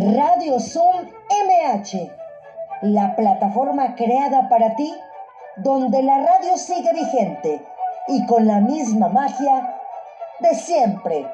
Radio Zoom MH, la plataforma creada para ti, donde la radio sigue vigente y con la misma magia de siempre.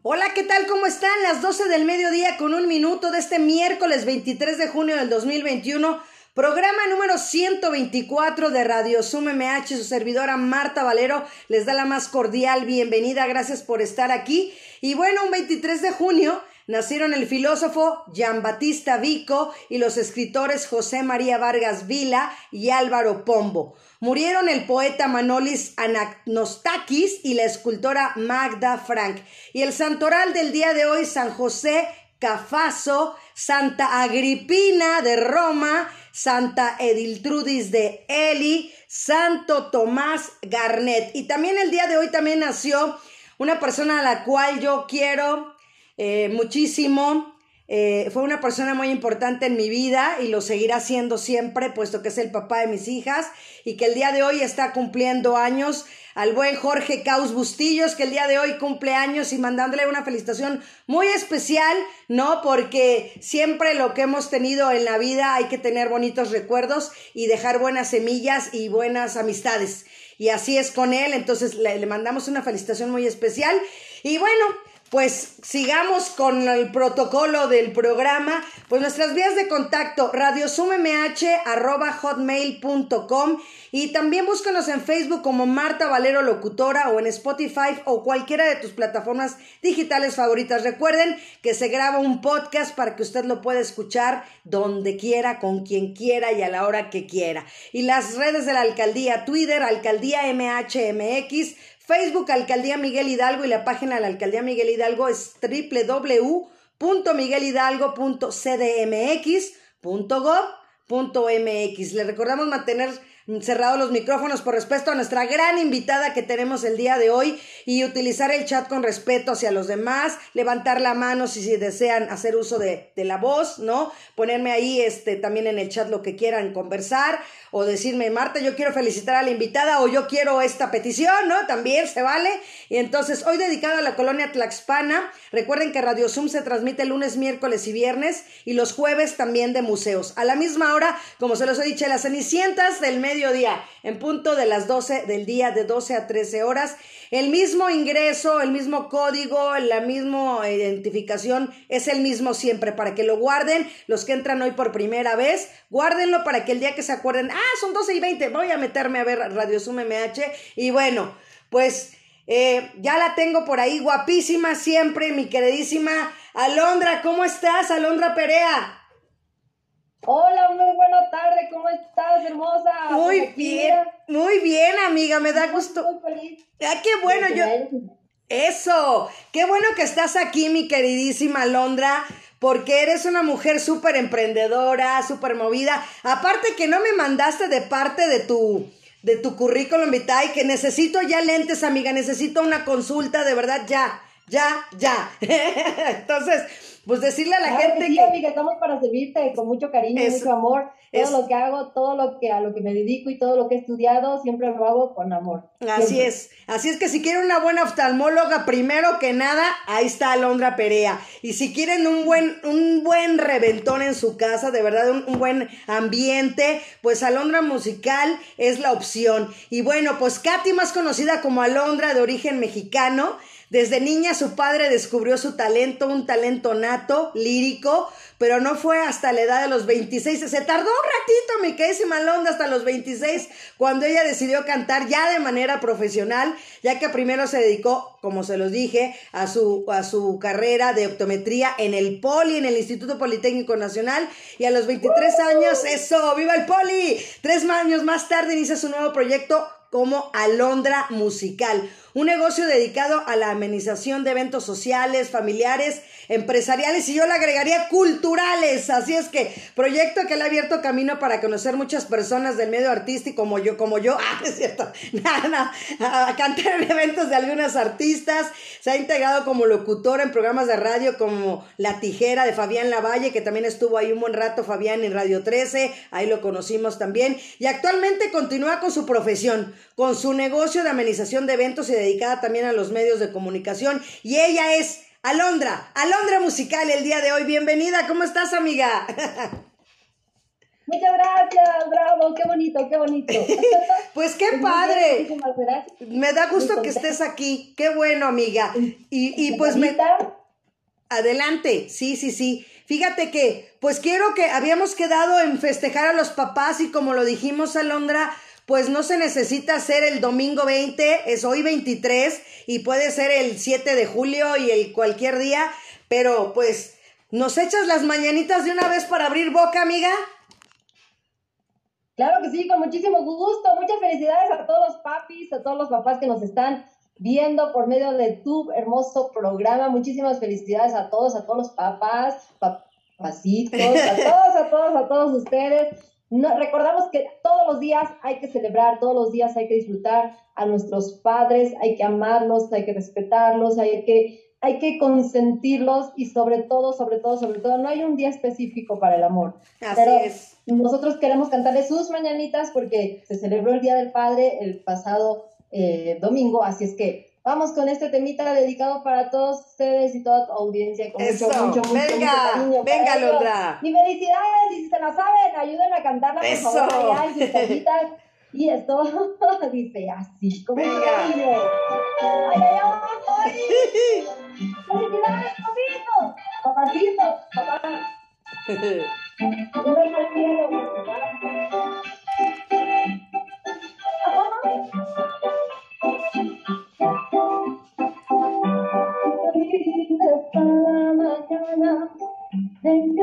Hola, ¿qué tal? ¿Cómo están? Las 12 del mediodía con un minuto de este miércoles 23 de junio del 2021. Programa número 124 de Radio Zoom MH, su servidora Marta Valero les da la más cordial bienvenida, gracias por estar aquí. Y bueno, un 23 de junio nacieron el filósofo Jean Batista Vico y los escritores José María Vargas Vila y Álvaro Pombo. Murieron el poeta Manolis Anagnostakis y la escultora Magda Frank. Y el santoral del día de hoy, San José Cafaso, Santa Agripina de Roma, Santa Ediltrudis de Eli, Santo Tomás Garnet. Y también el día de hoy también nació una persona a la cual yo quiero eh, muchísimo. Eh, fue una persona muy importante en mi vida y lo seguirá siendo siempre, puesto que es el papá de mis hijas y que el día de hoy está cumpliendo años al buen Jorge Caus Bustillos, que el día de hoy cumple años y mandándole una felicitación muy especial, ¿no? Porque siempre lo que hemos tenido en la vida hay que tener bonitos recuerdos y dejar buenas semillas y buenas amistades. Y así es con él, entonces le, le mandamos una felicitación muy especial. Y bueno, pues sigamos con el protocolo del programa. Pues nuestras vías de contacto, hotmail.com y también búscanos en Facebook como Marta Valero Locutora o en Spotify o cualquiera de tus plataformas digitales favoritas. Recuerden que se graba un podcast para que usted lo pueda escuchar donde quiera, con quien quiera y a la hora que quiera. Y las redes de la alcaldía, Twitter, alcaldía MHMX, Facebook Alcaldía Miguel Hidalgo y la página de la Alcaldía Miguel Hidalgo es www.miguelhidalgo.cdmx.gov.mx. Le recordamos mantener cerrados los micrófonos por respeto a nuestra gran invitada que tenemos el día de hoy y utilizar el chat con respeto hacia los demás, levantar la mano si, desean hacer uso de, de, la voz, ¿no? Ponerme ahí este, también en el chat lo que quieran conversar o decirme, Marta, yo quiero felicitar a la invitada o yo quiero esta petición, ¿no? También se vale. Y entonces, hoy dedicado a la colonia Tlaxpana, recuerden que Radio Zoom se transmite lunes, miércoles y viernes y los jueves también de museos. A la misma hora, como se los he dicho, las Cenicientas del mediodía, en punto de las 12 del día, de 12 a 13 horas. El mismo ingreso, el mismo código, la misma identificación es el mismo siempre para que lo guarden. Los que entran hoy por primera vez, guárdenlo para que el día que se acuerden, ah, son 12 y 20, voy a meterme a ver Radio Zoom MH. Y bueno, pues eh, ya la tengo por ahí, guapísima siempre, mi queridísima Alondra. ¿Cómo estás, Alondra Perea? Hola, muy buena tarde, ¿cómo estás, hermosa? Muy bien, muy bien, amiga, me da gusto. Muy feliz. Ah, qué bueno, yo. Eso, qué bueno que estás aquí, mi queridísima Alondra, porque eres una mujer súper emprendedora, súper movida. Aparte que no me mandaste de parte de tu, de tu currículum vitae, que necesito ya lentes, amiga, necesito una consulta, de verdad, ya, ya, ya. Entonces, pues decirle a la Claro gente que sí, que... amiga, estamos para servirte con mucho cariño, Eso, mucho amor. Todo lo que hago, todo lo que a lo que me dedico y todo lo que he estudiado, siempre lo hago con amor. Así Siempre. es, así es que si quieren una buena oftalmóloga, primero que nada, ahí está Alondra Perea. Y si quieren un buen, un buen reventón en su casa, de verdad, un, un buen ambiente, pues Alondra Musical es la opción. Y bueno, pues Katy, más conocida como Alondra, de origen mexicano, desde niña su padre descubrió su talento, un talento nato, lírico, pero no fue hasta la edad de los 26. Se tardó un ratito, mi queridísima Alondra, hasta los 26, cuando ella decidió cantar ya de manera profesional, ya que primero se dedicó, como se los dije, a su, a su carrera de optometría en el Poli, en el Instituto Politécnico Nacional, y a los 23 años, eso, ¡viva el Poli! Tres años más tarde inicia su nuevo proyecto como Alondra Musical, un negocio dedicado a la amenización de eventos sociales, familiares, empresariales y yo le agregaría culturales. Así es que proyecto que le ha abierto camino para conocer muchas personas del medio artístico como yo, como yo, ah, es cierto, nada, nada, a cantar en eventos de algunas artistas, se ha integrado como locutor en programas de radio como La Tijera de Fabián Lavalle, que también estuvo ahí un buen rato Fabián en Radio 13, ahí lo conocimos también, y actualmente continúa con su profesión, con su negocio de amenización de eventos y de dedicada también a los medios de comunicación. Y ella es Alondra, Alondra Musical el día de hoy. Bienvenida, ¿cómo estás, amiga? Muchas gracias, bravo, qué bonito, qué bonito. pues qué padre. Me da gusto que estés aquí, qué bueno, amiga. Y, y pues me... Adelante, sí, sí, sí. Fíjate que, pues quiero que habíamos quedado en festejar a los papás y como lo dijimos, Alondra, pues no se necesita ser el domingo 20, es hoy 23 y puede ser el 7 de julio y el cualquier día, pero pues, ¿nos echas las mañanitas de una vez para abrir boca, amiga? Claro que sí, con muchísimo gusto. Muchas felicidades a todos los papis, a todos los papás que nos están viendo por medio de tu hermoso programa. Muchísimas felicidades a todos, a todos los papás, papacitos, a todos, a todos, a todos ustedes. No, recordamos que todos los días hay que celebrar, todos los días hay que disfrutar a nuestros padres, hay que amarlos, hay que respetarlos, hay que, hay que consentirlos y sobre todo, sobre todo, sobre todo, no hay un día específico para el amor. Así es. Nosotros queremos cantarle sus mañanitas porque se celebró el Día del Padre el pasado eh, domingo, así es que vamos con este temita dedicado para todos ustedes y toda tu audiencia. Con Eso, mucho, mucho, venga, mucho venga, Londra. Y felicidades, y si se la saben, ayuden a cantarla, por Eso. favor, allá. Y esto dice así, como Venga. ¡Ay, ay, ay! ¡Felicidades, papito! ¡Papacito! ¡Papá! ¡Yo vengo al cielo! En que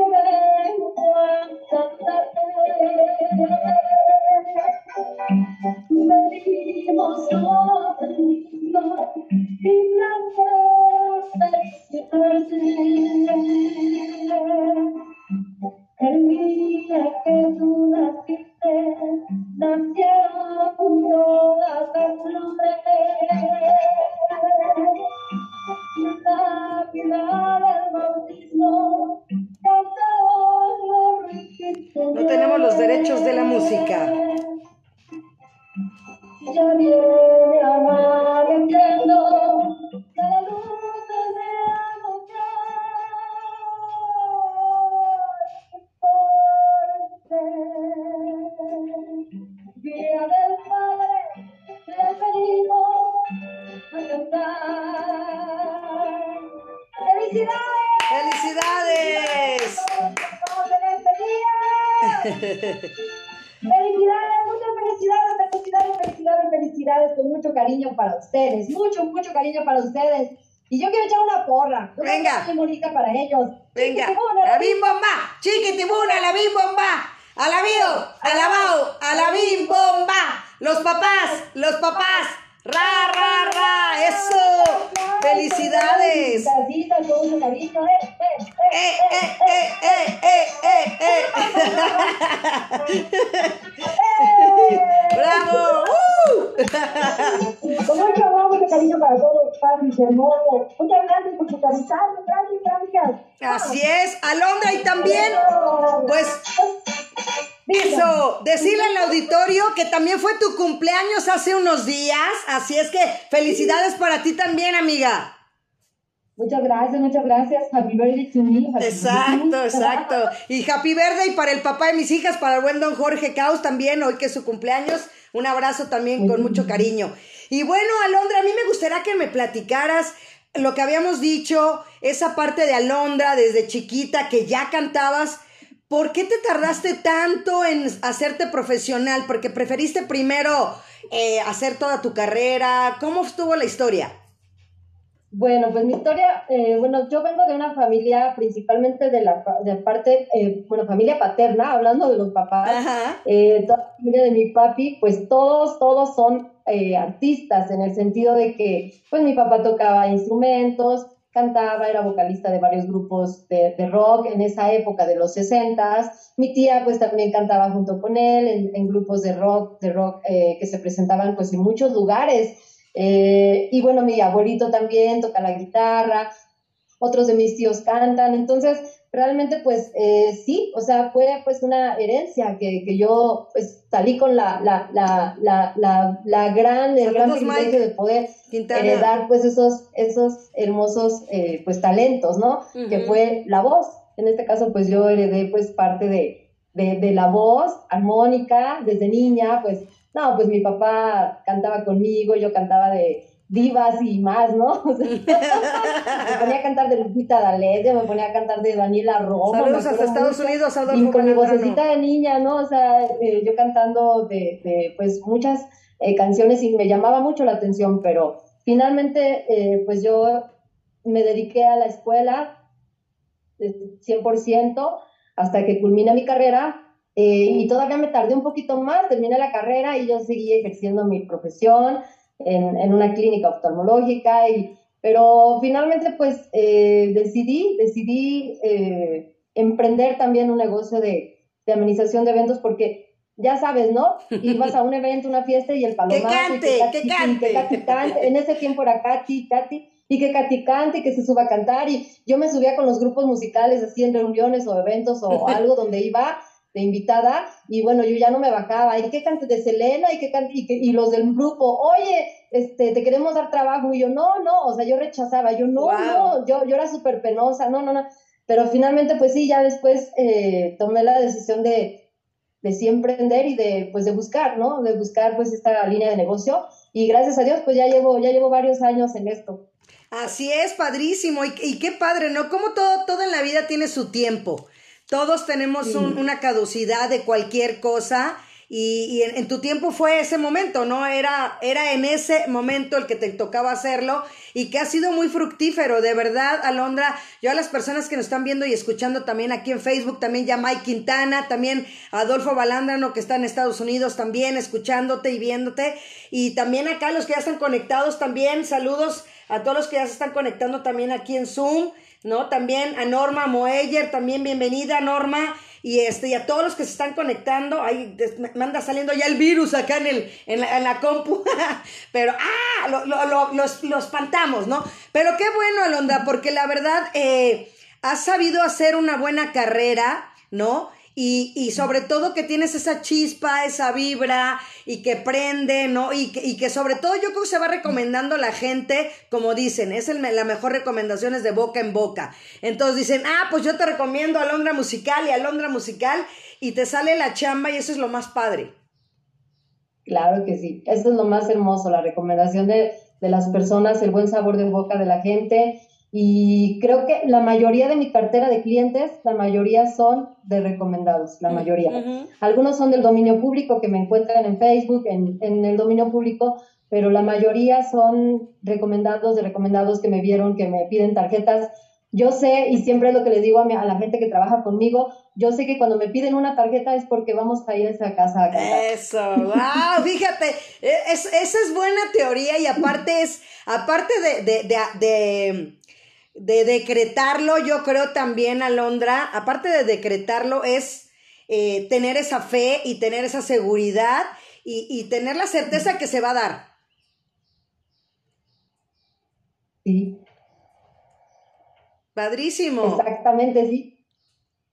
mucho, cariño para ustedes. Y yo quiero echar una porra. una Venga. porra muy bonita para ellos. Venga, Chiquitibuna, la bim bomba, chiquitibuna, la bim bomba, alabío, alabao, cumpleaños hace unos días, así es que felicidades para ti también, amiga. Muchas gracias, muchas gracias. Happy birthday to me. happy Exacto, birthday. exacto. Y Happy Birthday para el papá de mis hijas, para el buen don Jorge Caos también, hoy que es su cumpleaños. Un abrazo también con mucho cariño. Y bueno, Alondra, a mí me gustaría que me platicaras lo que habíamos dicho, esa parte de Alondra desde chiquita que ya cantabas. ¿Por qué te tardaste tanto en hacerte profesional? Porque preferiste primero eh, hacer toda tu carrera. ¿Cómo estuvo la historia? Bueno, pues mi historia, eh, bueno, yo vengo de una familia principalmente de la de parte, eh, bueno, familia paterna, hablando de los papás, eh, toda la familia de mi papi, pues todos, todos son eh, artistas en el sentido de que, pues mi papá tocaba instrumentos, cantaba, era vocalista de varios grupos de, rock en esa época de los 60 Mi tía pues también cantaba junto con él en, en grupos de rock, de rock eh, que se presentaban pues en muchos lugares. Eh, y bueno, mi abuelito también toca la guitarra, otros de mis tíos cantan. Entonces, realmente pues eh, sí, o sea, fue pues una herencia que, que yo pues salí con la, la, la, la, la, gran, el gran privilegio de poder heredar pues esos, esos hermosos eh, pues talentos, ¿no? Que fue la voz. En este caso pues yo heredé pues parte de, de, de la voz armónica desde niña, pues no, pues mi papá cantaba conmigo, yo cantaba de divas y más, ¿no? me ponía a cantar de Lupita D'Alessio, me ponía a cantar de Daniela Roma. Saludos hasta Estados Unidos, Adolfo Y con mi vocecita de niña, ¿no? O sea, eh, yo cantando de, de pues, muchas eh, canciones y me llamaba mucho la atención, pero finalmente, eh, pues yo me dediqué a la escuela 100% hasta que culmina mi carrera y todavía me tardé un poquito más, terminé la carrera y yo seguí ejerciendo mi profesión, en, una clínica oftalmológica, y, pero finalmente pues eh, decidí, decidí eh, emprender también un negocio de, de amenización de eventos porque ya sabes, ¿no? Ibas a un evento, una fiesta y el palomazo. ¡Que cante! ¡Que cante! cante! En ese tiempo era Katy, Katy, y que Katy cante y que se suba a cantar. Y yo me subía con los grupos musicales así en reuniones o eventos o algo donde iba de invitada y bueno, yo ya no me bajaba, y que cante de Selena y que cante, y, que, y los del grupo, oye, este, te queremos dar trabajo, y yo, no, no, o sea, yo rechazaba, yo, no, no, yo, yo era súper penosa, no, no, no, pero finalmente, pues sí, ya después eh, tomé la decisión de, de sí emprender y de, pues de buscar, ¿no? De buscar, pues, esta línea de negocio, y gracias a Dios, pues ya llevo, ya llevo varios años en esto. Así es, padrísimo, y, y qué padre, ¿no? Como todo, todo en la vida tiene su tiempo. Todos tenemos una caducidad de cualquier cosa y, en, tu tiempo fue ese momento, ¿no? Era, era en ese momento el que te tocaba hacerlo y que ha sido muy fructífero, de verdad, Alondra. Yo a las personas que nos están viendo y escuchando también aquí en Facebook, también ya Mike Quintana, también Adolfo Balandrano que está en Estados Unidos también escuchándote y viéndote y también acá los que ya están conectados también, saludos a todos los que ya se están conectando también aquí en Zoom. ¿No? También a Norma Moeller, también bienvenida Norma. Y este, y a todos los que se están conectando, ahí me anda saliendo ya el virus acá en, el, en, la, en la compu, pero ¡ah! Lo, lo, los, los espantamos, ¿no? Pero qué bueno, Alondra, porque la verdad, eh, has sabido hacer una buena carrera, ¿no? Y, y, sobre todo que tienes esa chispa, esa vibra y que prende, ¿no? Y que, y que sobre todo yo creo que se va recomendando a la gente, como dicen, es la mejor recomendación es de boca en boca. Entonces dicen, ah, pues yo te recomiendo Alondra Musical y Alondra Musical y te sale la chamba y eso es lo más padre. Claro que sí, eso es lo más hermoso, la recomendación de, de las personas, el buen sabor de boca de la gente y creo que la mayoría de mi cartera de clientes, la mayoría son de recomendados, la mayoría. Algunos son del dominio público que me encuentran en Facebook, en, en, el dominio público, pero la mayoría son recomendados, de recomendados que me vieron, que me piden tarjetas. Yo sé, y siempre es lo que les digo a, a la gente que trabaja conmigo, yo sé que cuando me piden una tarjeta es porque vamos a ir a esa casa. A Eso, wow, fíjate, e, es, esa es buena teoría y aparte es, aparte de, de, de de decretarlo, yo creo también, Alondra, aparte de decretarlo, es eh, tener esa fe y tener esa seguridad y, tener la certeza que se va a dar. Sí. Padrísimo. Exactamente, sí.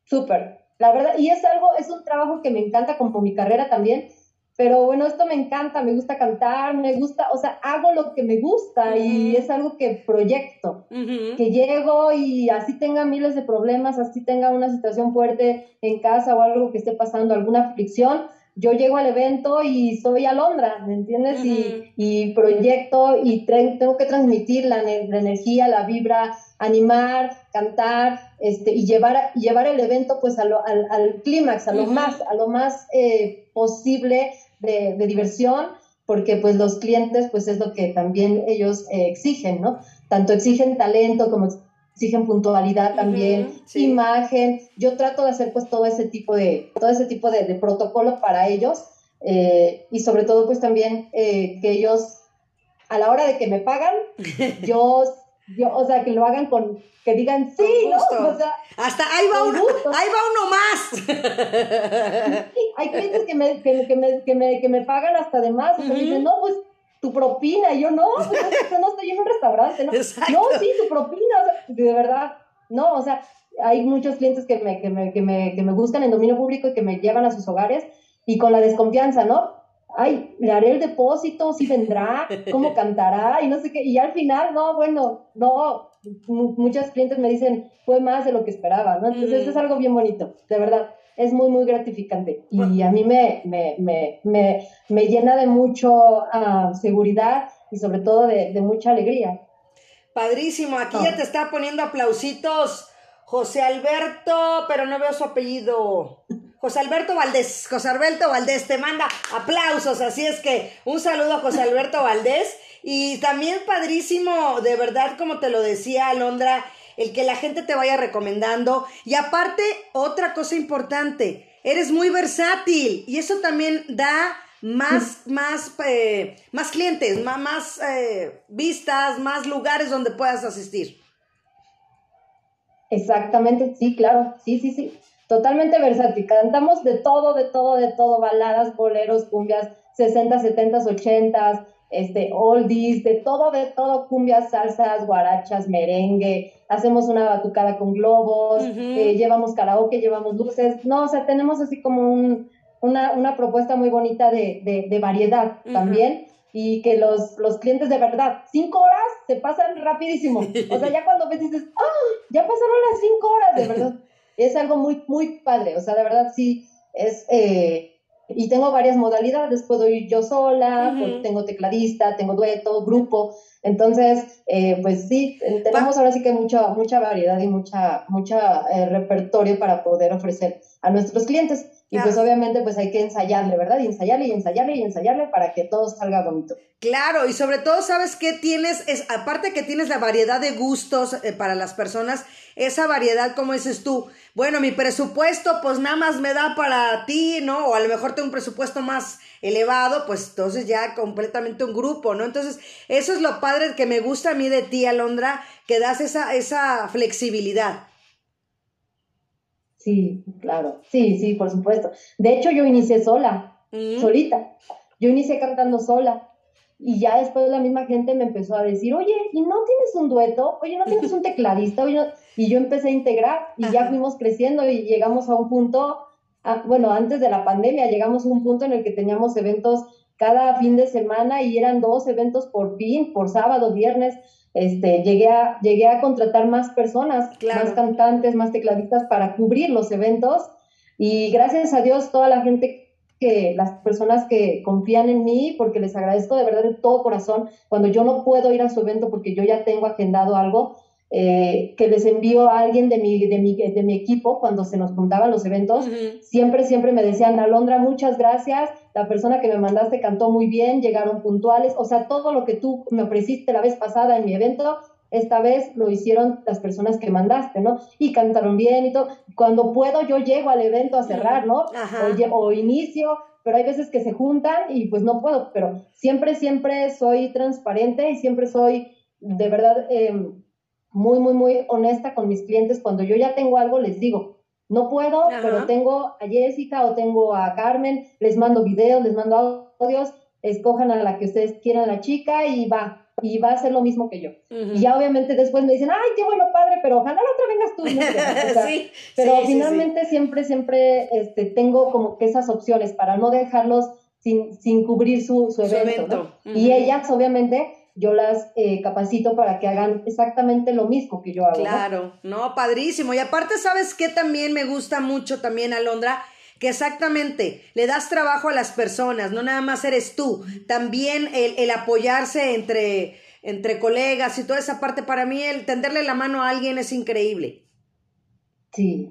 Súper. La verdad, y es algo, es un trabajo que me encanta como mi carrera también, pero bueno, esto me encanta, me gusta cantar, me gusta, o sea, hago lo que me gusta y es algo que proyecto, que llego y así tenga miles de problemas, así tenga una situación fuerte en casa o algo que esté pasando, alguna aflicción, yo llego al evento y soy Alondra, ¿me entiendes? y, y, proyecto y tengo que transmitir la, la, energía, la vibra, animar, cantar, este, y llevar, llevar el evento pues al, al clímax, a lo más, a lo más eh, posible de, diversión, porque pues los clientes pues es lo que también ellos eh, exigen, ¿no? Tanto exigen talento como exigen puntualidad también, imagen. Yo trato de hacer pues todo ese tipo de, todo ese tipo de, protocolo para ellos eh, y sobre todo pues también eh, que ellos a la hora de que me pagan, yo yo, o sea, que lo hagan con, que digan sí, ¿no? Hasta ahí va uno, ahí va uno más. hay clientes que me, que, que, me, que, me, que me pagan hasta de más, o sea, dicen, no, pues tu propina, y yo no, pues, no estoy en un restaurante, ¿no? No, sí, tu propina, o sea, de verdad, no, o sea, hay muchos clientes que me, que me, que me, que me buscan en dominio público y que me llevan a sus hogares y con la desconfianza, ¿no? Ay, le haré el depósito, si vendrá, cómo cantará y no sé qué. Y al final, no, bueno, no, muchos clientes me dicen, fue más de lo que esperaba, ¿no? Entonces es algo bien bonito, de verdad es muy, muy gratificante. Y a mí me, me, me, me, me llena de mucho ah, seguridad y sobre todo de, de mucha alegría. Padrísimo, aquí ya te está poniendo aplausitos José Alberto, pero no veo su apellido. José Alberto Valdés, José Alberto Valdés te manda aplausos, así es que un saludo a José Alberto Valdés y también padrísimo, de verdad, como te lo decía Alondra, el que la gente te vaya recomendando. Y aparte, otra cosa importante, eres muy versátil y eso también da más, más, eh, más clientes, más, más eh, vistas, más lugares donde puedas asistir. Exactamente, sí, claro, sí, sí, sí. Totalmente versátil. Cantamos de todo, de todo, de todo, baladas, boleros, cumbias, 60, 70, 80, este, oldies, de todo, de todo, cumbias, salsas, guarachas, merengue, hacemos una batucada con globos, eh, llevamos karaoke, llevamos luces, no, o sea, tenemos así como un, una, una propuesta muy bonita de, de, variedad también y que los, los clientes de verdad, cinco horas se pasan rapidísimo, o sea, ya cuando ves dices, ¡ah! Ya pasaron las cinco horas, de verdad. Es algo muy, muy padre, o sea, de verdad sí, es... Eh, y tengo varias modalidades, puedo ir yo sola, tengo tecladista, tengo dueto, grupo, entonces, eh, pues sí, tenemos ahora sí que mucha, mucha variedad y mucha, mucha eh, repertorio para poder ofrecer a nuestros clientes. Y pues obviamente pues hay que ensayarle, ¿verdad? Y ensayarle y ensayarle y ensayarle para que todo salga bonito. Claro, y sobre todo, ¿sabes qué tienes? Es, aparte que tienes la variedad de gustos eh, para las personas, esa variedad, como dices tú, bueno, mi presupuesto pues nada más me da para ti, ¿no? O a lo mejor tengo un presupuesto más elevado, pues entonces ya completamente un grupo, ¿no? Entonces, eso es lo padre que me gusta a mí de ti, Alondra, que das esa, esa flexibilidad. Sí, claro. Sí, sí, por supuesto. De hecho, yo inicié sola, mm. solita. Yo inicié cantando sola. Y ya después la misma gente me empezó a decir, oye, ¿y no tienes un dueto? Oye, ¿no tienes un tecladista? Y yo empecé a integrar y ya fuimos creciendo y llegamos a un punto, bueno, antes de la pandemia, llegamos a un punto en el que teníamos eventos cada fin de semana y eran dos eventos por fin, por sábado, viernes este, llegué, a, llegué a contratar más personas, más cantantes, más tecladistas para cubrir los eventos. Y gracias a Dios toda la gente que las personas que confían en mí, porque les agradezco de verdad de todo corazón, cuando yo no puedo ir a su evento porque yo ya tengo agendado algo, eh, que les envío a alguien de mi, de mi, de mi equipo cuando se nos juntaban los eventos, siempre, siempre me decían, Alondra, muchas gracias, la persona que me mandaste cantó muy bien, llegaron puntuales, o sea, todo lo que tú me ofreciste la vez pasada en mi evento, esta vez lo hicieron las personas que mandaste, ¿no? Y cantaron bien y todo. Cuando puedo, yo llego al evento a cerrar, ¿no? O, o, inicio, pero hay veces que se juntan y pues no puedo, pero siempre, siempre soy transparente y siempre soy de verdad... Eh, muy, muy, muy honesta con mis clientes. Cuando yo ya tengo algo, les digo, no puedo, pero tengo a Jessica o tengo a Carmen, les mando videos, les mando audios, escojan a la que ustedes quieran la chica y va, y va a ser lo mismo que yo. Y ya obviamente después me dicen, ay, qué bueno, padre, pero ojalá la otra vengas tú. sí, pero finalmente siempre, siempre este, tengo como que esas opciones para no dejarlos sin, sin cubrir su, su evento. Y ellas, obviamente, yo las eh, capacito para que hagan exactamente lo mismo que yo hago. Claro, ¿no? padrísimo. Y aparte, ¿sabes qué también me gusta mucho también, Alondra? Que exactamente le das trabajo a las personas, no nada más eres tú, también el, el apoyarse entre, entre colegas y toda esa parte, para mí el tenderle la mano a alguien es increíble. Sí,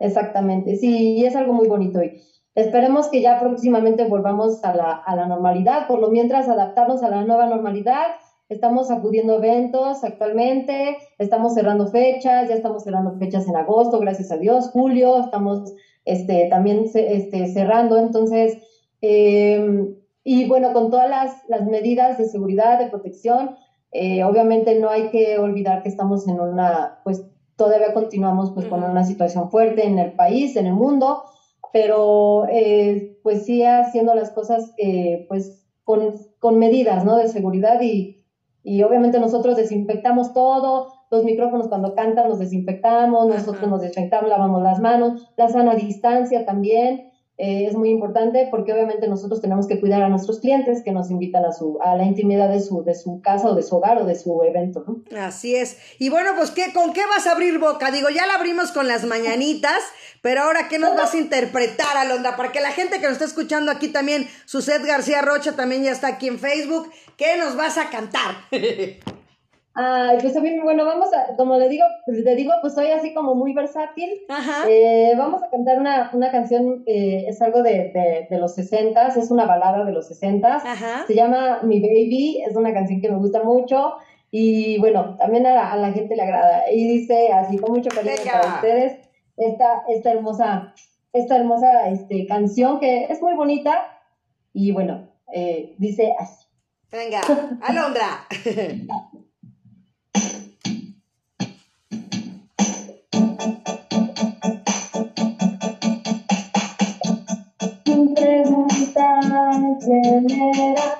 exactamente, sí, y es algo muy bonito. Y Esperemos que ya próximamente volvamos a la, a la normalidad, por lo mientras adaptarnos a la nueva normalidad. Estamos acudiendo a eventos actualmente, estamos cerrando fechas, ya estamos cerrando fechas en agosto, gracias a Dios, julio, estamos este, también este, cerrando, entonces, eh, y bueno, con todas las, las, medidas de seguridad, de protección, eh, obviamente no hay que olvidar que estamos en una, pues todavía continuamos pues con una situación fuerte en el país, en el mundo, pero eh, pues sí haciendo las cosas eh, pues con, con, medidas, ¿no? De seguridad y, y, obviamente nosotros desinfectamos todo, los micrófonos cuando cantan los desinfectamos, nosotros nos desinfectamos, lavamos las manos, la sana distancia también. Eh, es muy importante porque obviamente nosotros tenemos que cuidar a nuestros clientes que nos invitan a su a la intimidad de su de su casa o de su hogar o de su evento, ¿no? Así es. Y bueno, pues ¿qué con qué vas a abrir boca? Digo, ya la abrimos con las mañanitas, pero ahora qué nos vas a interpretar, Alondra, para que la gente que nos está escuchando aquí también, Suset García Rocha también ya está aquí en Facebook, ¿qué nos vas a cantar? Ay, pues a mí, bueno, vamos a, como le digo, pues, le digo, pues soy así como muy versátil. Ajá. Eh, vamos a cantar una, una canción, eh, es algo de, de, de los sesentas, es una balada de los sesentas. Ajá. Se llama Mi Baby, es una canción que me gusta mucho y bueno, también a la, a la gente le agrada. Y dice así con mucho cariño Venga. para ustedes esta, esta hermosa, esta hermosa este, canción que es muy bonita y bueno, eh, dice así. Venga, Alondra. quién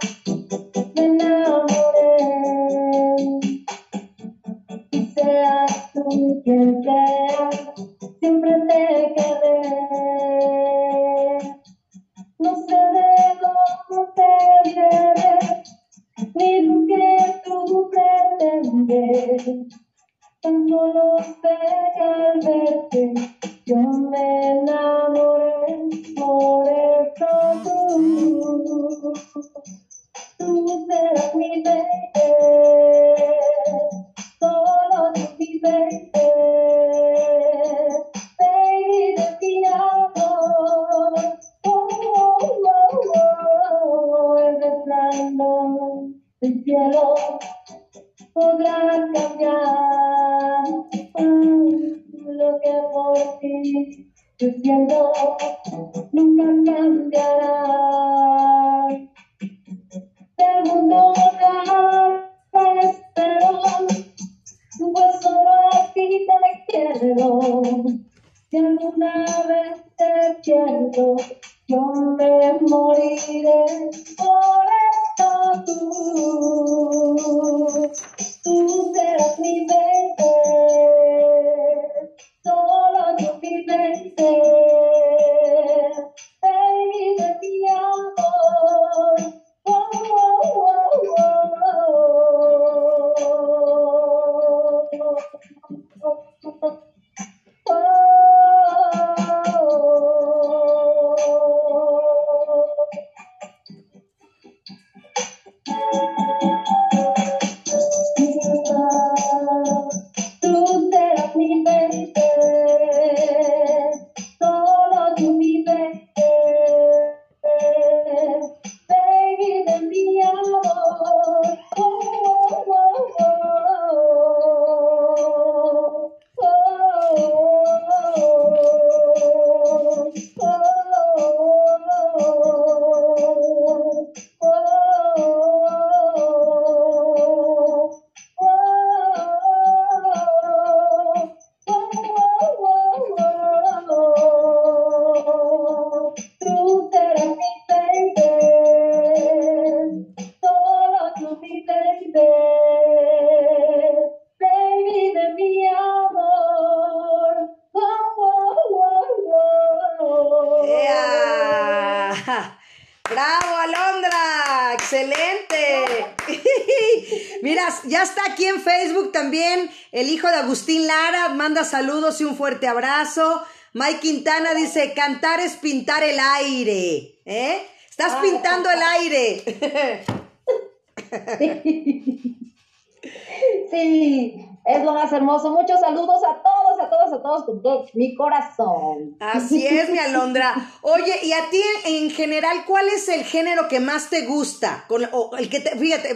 vão saludos y un fuerte abrazo. Mike Quintana dice, cantar es pintar el aire. ¿Eh? Estás Ah. pintando el aire. Sí, es lo más hermoso. Muchos saludos a todos, a todos, a todos con todo mi corazón. Así es, mi Alondra. Oye, y a ti en, en general, ¿cuál es el género que más te gusta? Con, o el que te, fíjate,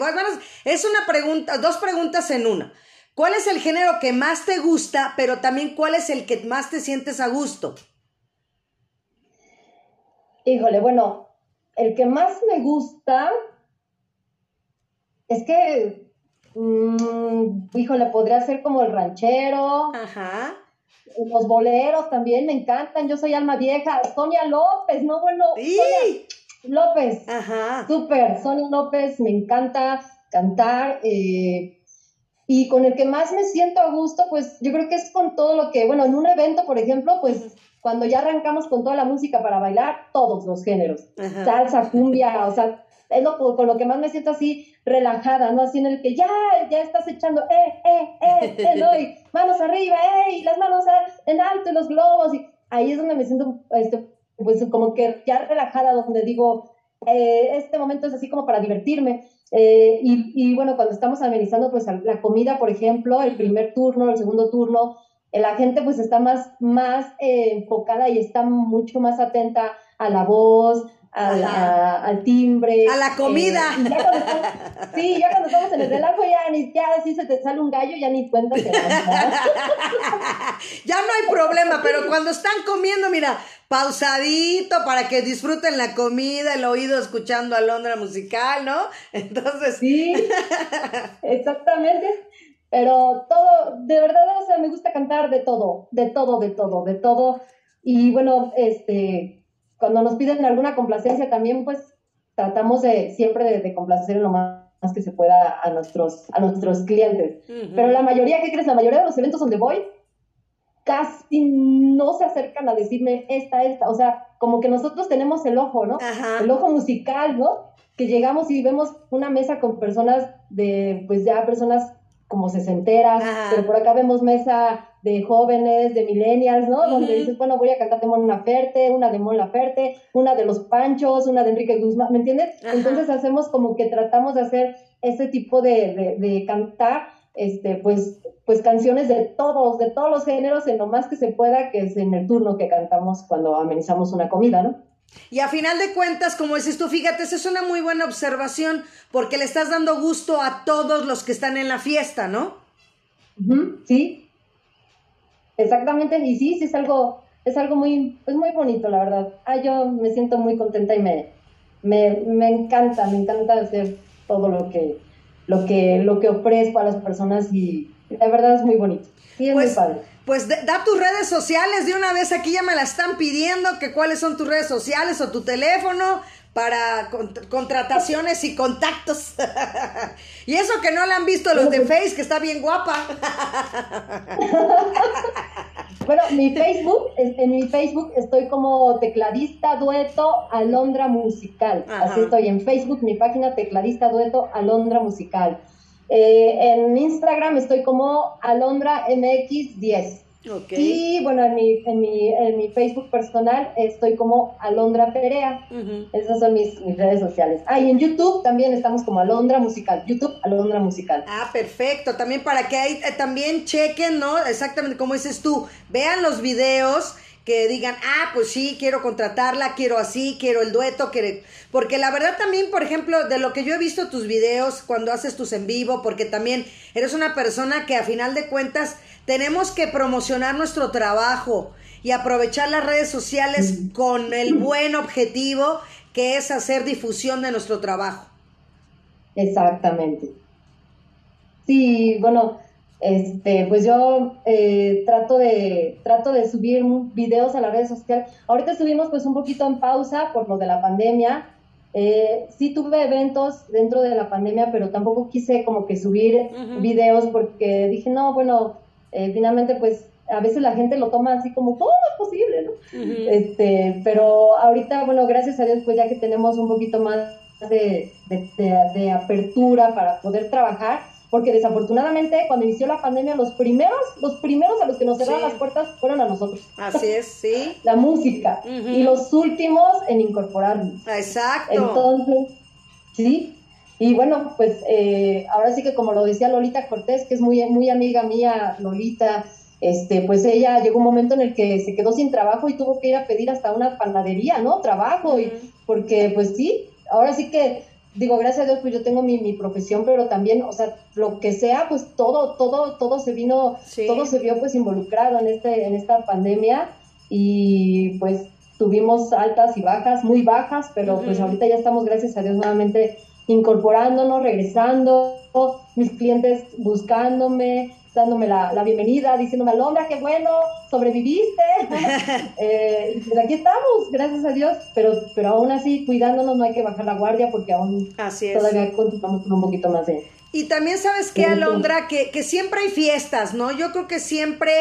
es una pregunta, dos preguntas en una. ¿Cuál es el género que más te gusta, pero también cuál es el que más te sientes a gusto? Híjole, bueno, el que más me gusta es que, mm, híjole, podría ser como el ranchero, Ajá. los boleros también me encantan. Yo soy alma vieja. Sonia López, no, bueno, Sonia ¡Y! López. Ajá. Súper, Sonia López, me encanta cantar. eh, y con el que más me siento a gusto, pues yo creo que es con todo lo que, bueno, en un evento, por ejemplo, pues cuando ya arrancamos con toda la música para bailar, todos los géneros, salsa, cumbia, o sea, es lo, con lo que más me siento así relajada, ¿no? Así en el que ya, ya estás echando, eh, eh, eh, eh, ¿no? Y manos arriba, eh, y las manos en alto, y los globos, y ahí es donde me siento, este, pues como que ya relajada, donde digo, eh, este momento es así como para divertirme. Eh, y, y, bueno, cuando estamos amenizando, pues la comida, por ejemplo, el primer turno, el segundo turno, eh, la gente pues está más, más eh, enfocada y está mucho más atenta a la voz, a al timbre. A la comida. sí, ya cuando estamos en el relajo, ya, ni, ya si se te sale un gallo, ya ni cuenta ya no hay problema, pero cuando están comiendo, mira, pausadito para que disfruten la comida, el oído escuchando a Londra musical, ¿no? Entonces. Sí, exactamente. Pero todo, de verdad, o sea, me gusta cantar de todo, de todo, de todo, de todo. Y bueno, este, cuando nos piden alguna complacencia también, pues tratamos de siempre de, complacer lo más que se pueda a nuestros, a nuestros clientes. Pero la mayoría, ¿qué crees? La mayoría de los eventos donde voy, casi no se acercan a decirme esta, esta. O sea, como que nosotros tenemos el ojo, ¿no? El ojo musical, ¿no? Que llegamos y vemos una mesa con personas de, pues ya personas como sesenteras, pero por acá vemos mesa de jóvenes, de millennials, ¿no? Donde dices, bueno, voy a cantar de Mon Laferte, una de Mon Laferte, una de Los Panchos, una de Enrique Guzmán, ¿me entiendes? Entonces hacemos como que tratamos de hacer ese tipo de, de, cantar, este, pues, pues canciones de todos, de todos los géneros, en lo más que se pueda, que es en el turno que cantamos cuando amenizamos una comida, ¿no? Y a final de cuentas, como dices tú, fíjate, esa es una muy buena observación porque le estás dando gusto a todos los que están en la fiesta, ¿no? sí, Exactamente, y sí, sí es algo, es algo muy, pues muy bonito, la verdad. Ah, yo me siento muy contenta y me, me, me encanta, me encanta hacer todo lo que, lo que, lo que ofrezco a las personas y la verdad es muy bonito. Sí, es muy pues, padre. Pues da tus redes sociales de una vez aquí ya me la están pidiendo, que cuáles son tus redes sociales o tu teléfono para contrataciones y contactos. y eso que no la han visto los de Face, que está bien guapa. bueno, mi Facebook, en mi Facebook estoy como tecladista dueto Alondra Musical. Así estoy en Facebook, mi página tecladista dueto Alondra Musical. Eh, en Instagram estoy como Alondra MX10. Y bueno, en mi, en, mi, en mi Facebook personal estoy como Alondra Perea. Esas son mis, mis, redes sociales. Ah, y en YouTube también estamos como Alondra Musical. YouTube, Alondra Musical. Ah, perfecto. También para que ahí eh, también chequen, ¿no? Exactamente como dices tú. Vean los videos que digan, ah, pues sí, quiero contratarla, quiero así, quiero el dueto, quiero... porque la verdad también, por ejemplo, de lo que yo he visto tus videos cuando haces tus en vivo, porque también eres una persona que a final de cuentas tenemos que promocionar nuestro trabajo y aprovechar las redes sociales con el buen objetivo que es hacer difusión de nuestro trabajo. Exactamente. Sí, bueno, este, pues yo eh, trato de trato de subir videos a las redes sociales. Ahorita estuvimos pues un poquito en pausa por lo de la pandemia. Eh, sí tuve eventos dentro de la pandemia, pero tampoco quise como que subir videos porque dije, no, bueno, eh, finalmente pues a veces la gente lo toma así como, ¿cómo es posible? ¿no? este, pero ahorita, bueno, gracias a Dios, pues ya que tenemos un poquito más de, de, apertura para poder trabajar, porque desafortunadamente cuando inició la pandemia los primeros, los primeros a los que nos cerraron las puertas fueron a nosotros. Así es, sí. la música. Y los últimos en incorporarnos. Exacto. Entonces, sí, y bueno, pues eh, ahora sí que como lo decía Lolita Cortés, que es muy, muy amiga mía, Lolita, este, pues ella llegó un momento en el que se quedó sin trabajo y tuvo que ir a pedir hasta una panadería, ¿no? Trabajo, y, porque pues sí, ahora sí que digo, gracias a Dios, pues yo tengo mi, mi, profesión, pero también, o sea, lo que sea, pues todo, todo, todo se vino, todo se vio pues involucrado en este, en esta pandemia y pues tuvimos altas y bajas, muy bajas, pero pues ahorita ya estamos, gracias a Dios, nuevamente incorporándonos, regresando, mis clientes buscándome, dándome la, la bienvenida, diciéndome, Alondra, qué bueno, sobreviviste. eh, pues aquí estamos, gracias a Dios, pero, pero aún así, cuidándonos, no hay que bajar la guardia porque aún todavía continuamos con un poquito más de, Y también sabes que, Alondra, que, que siempre hay fiestas, ¿no? Yo creo que siempre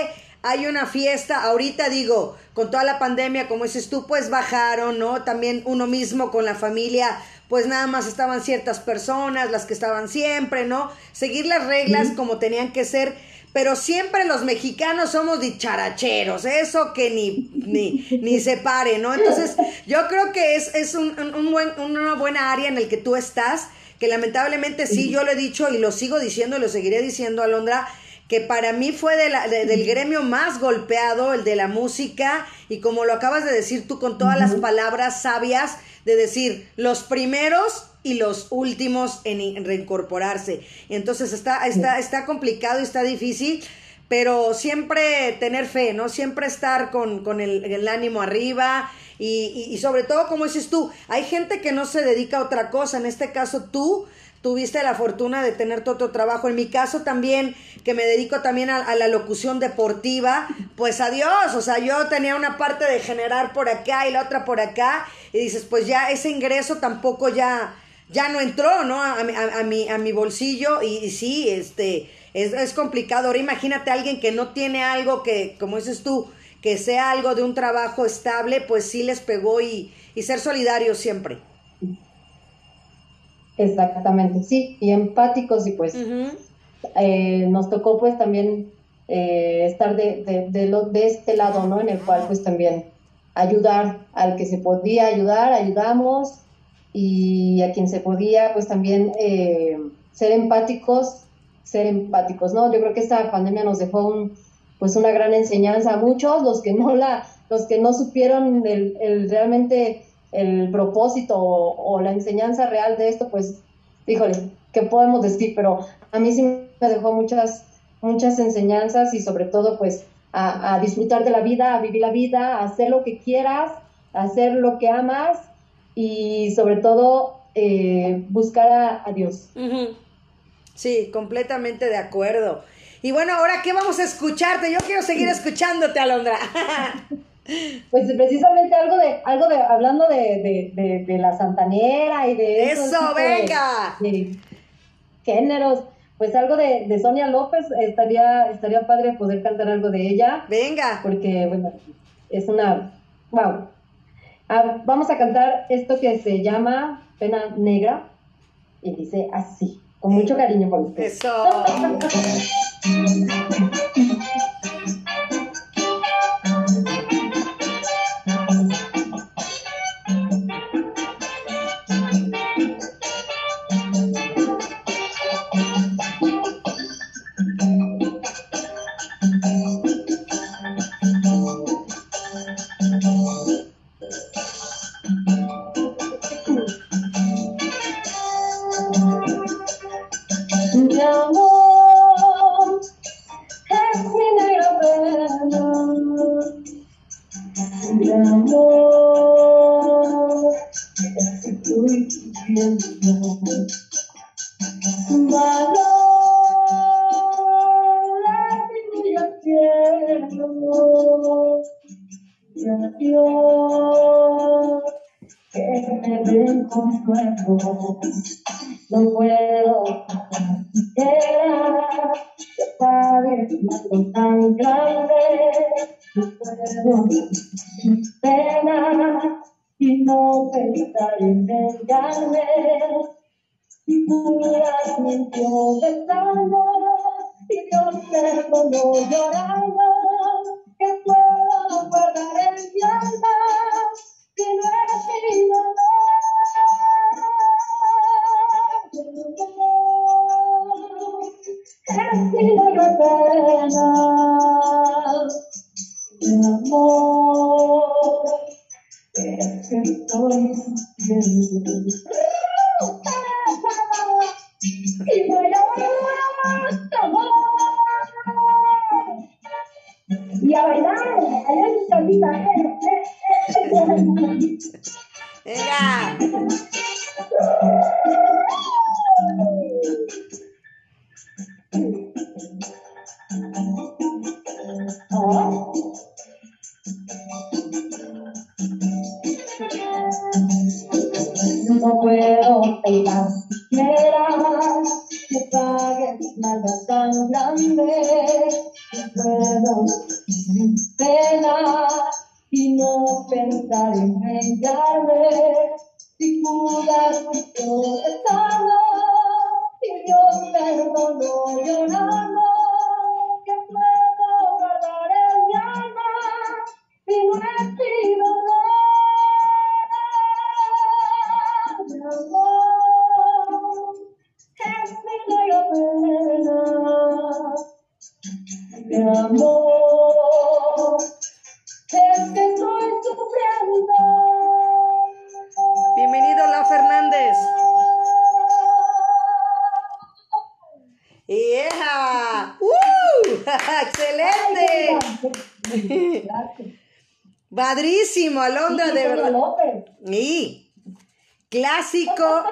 hay una fiesta, ahorita digo, con toda la pandemia, como dices tú, pues bajaron, ¿no? También uno mismo con la familia, pues nada más estaban ciertas personas, las que estaban siempre, ¿no? Seguir las reglas como tenían que ser, pero siempre los mexicanos somos dicharacheros, eso que ni, ni, ni se pare, ¿no? Entonces, yo creo que es, es un, un buen, una buena área en el que tú estás, que lamentablemente sí, yo lo he dicho y lo sigo diciendo y lo seguiré diciendo, Alondra, que para mí fue de del gremio más golpeado, el de la música, y como lo acabas de decir tú con todas las palabras sabias, de decir los primeros y los últimos en, reincorporarse. Entonces está, está, está complicado y está difícil, pero siempre tener fe, ¿no? Siempre estar con, con el, el, ánimo arriba y, y, y sobre todo, como dices tú, hay gente que no se dedica a otra cosa, en este caso tú tuviste la fortuna de tener todo otro trabajo. En mi caso también, que me dedico también a, la locución deportiva, pues adiós, o sea, yo tenía una parte de generar por acá y la otra por acá, y dices, pues ya ese ingreso tampoco ya, ya no entró, ¿no? A, a, a mi, a mi bolsillo, y, y sí, este, es, es, complicado. Ahora imagínate a alguien que no tiene algo que, como dices tú, que sea algo de un trabajo estable, pues sí les pegó y, y ser solidario siempre. Exactamente, sí, y empáticos y pues eh, nos tocó pues también eh, estar de, de, de, lo, de este lado, ¿no? En el cual pues también ayudar al que se podía ayudar, ayudamos y a quien se podía pues también eh, ser empáticos, ser empáticos, ¿no? Yo creo que esta pandemia nos dejó un, pues una gran enseñanza a muchos, los que no la, los que no supieron el, el realmente el propósito o, la enseñanza real de esto, pues, híjole, ¿qué podemos decir? Pero a mí sí me dejó muchas, muchas enseñanzas y sobre todo, pues, a, disfrutar de la vida, a vivir la vida, a hacer lo que quieras, a hacer lo que amas y sobre todo eh, buscar a, Dios. Sí, completamente de acuerdo. Y bueno, ahora, ¿qué vamos a escucharte? Yo quiero seguir escuchándote, Alondra. Pues precisamente algo de, algo de, hablando de, de, de, la santanera y de eso, venga. géneros, pues algo de, Sonia López estaría, estaría padre poder cantar algo de ella. Venga. Porque, bueno, es una, wow. Ah, vamos a cantar esto que se llama Pena Negra y dice así, con mucho cariño por usted. Eso. no puedo siquiera pagar algo tan grande, no puedo pena y no pensar en vengarme. Y tú miras mintió besando y Dios te como llorando, clásico,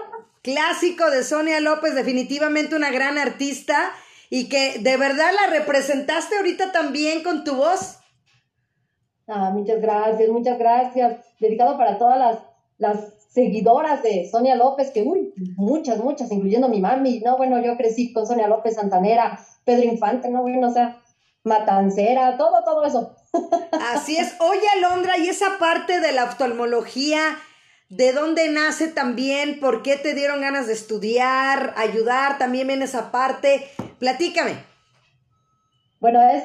clásico de Sonia López, definitivamente una gran artista y que de verdad la representaste ahorita también con tu voz. Ah, muchas gracias, muchas gracias. Dedicado para todas las, las seguidoras de Sonia López, que uy, muchas, muchas, incluyendo mi mami. No, bueno, yo crecí con Sonia López Santanera, Pedro Infante, no, bueno, o sea, Matancera, todo, todo eso. Así es. Oye, Alondra, y esa parte de la oftalmología, ¿de dónde nace también? ¿Por qué te dieron ganas de estudiar, ayudar? También viene esa parte. Platícame. Bueno, es,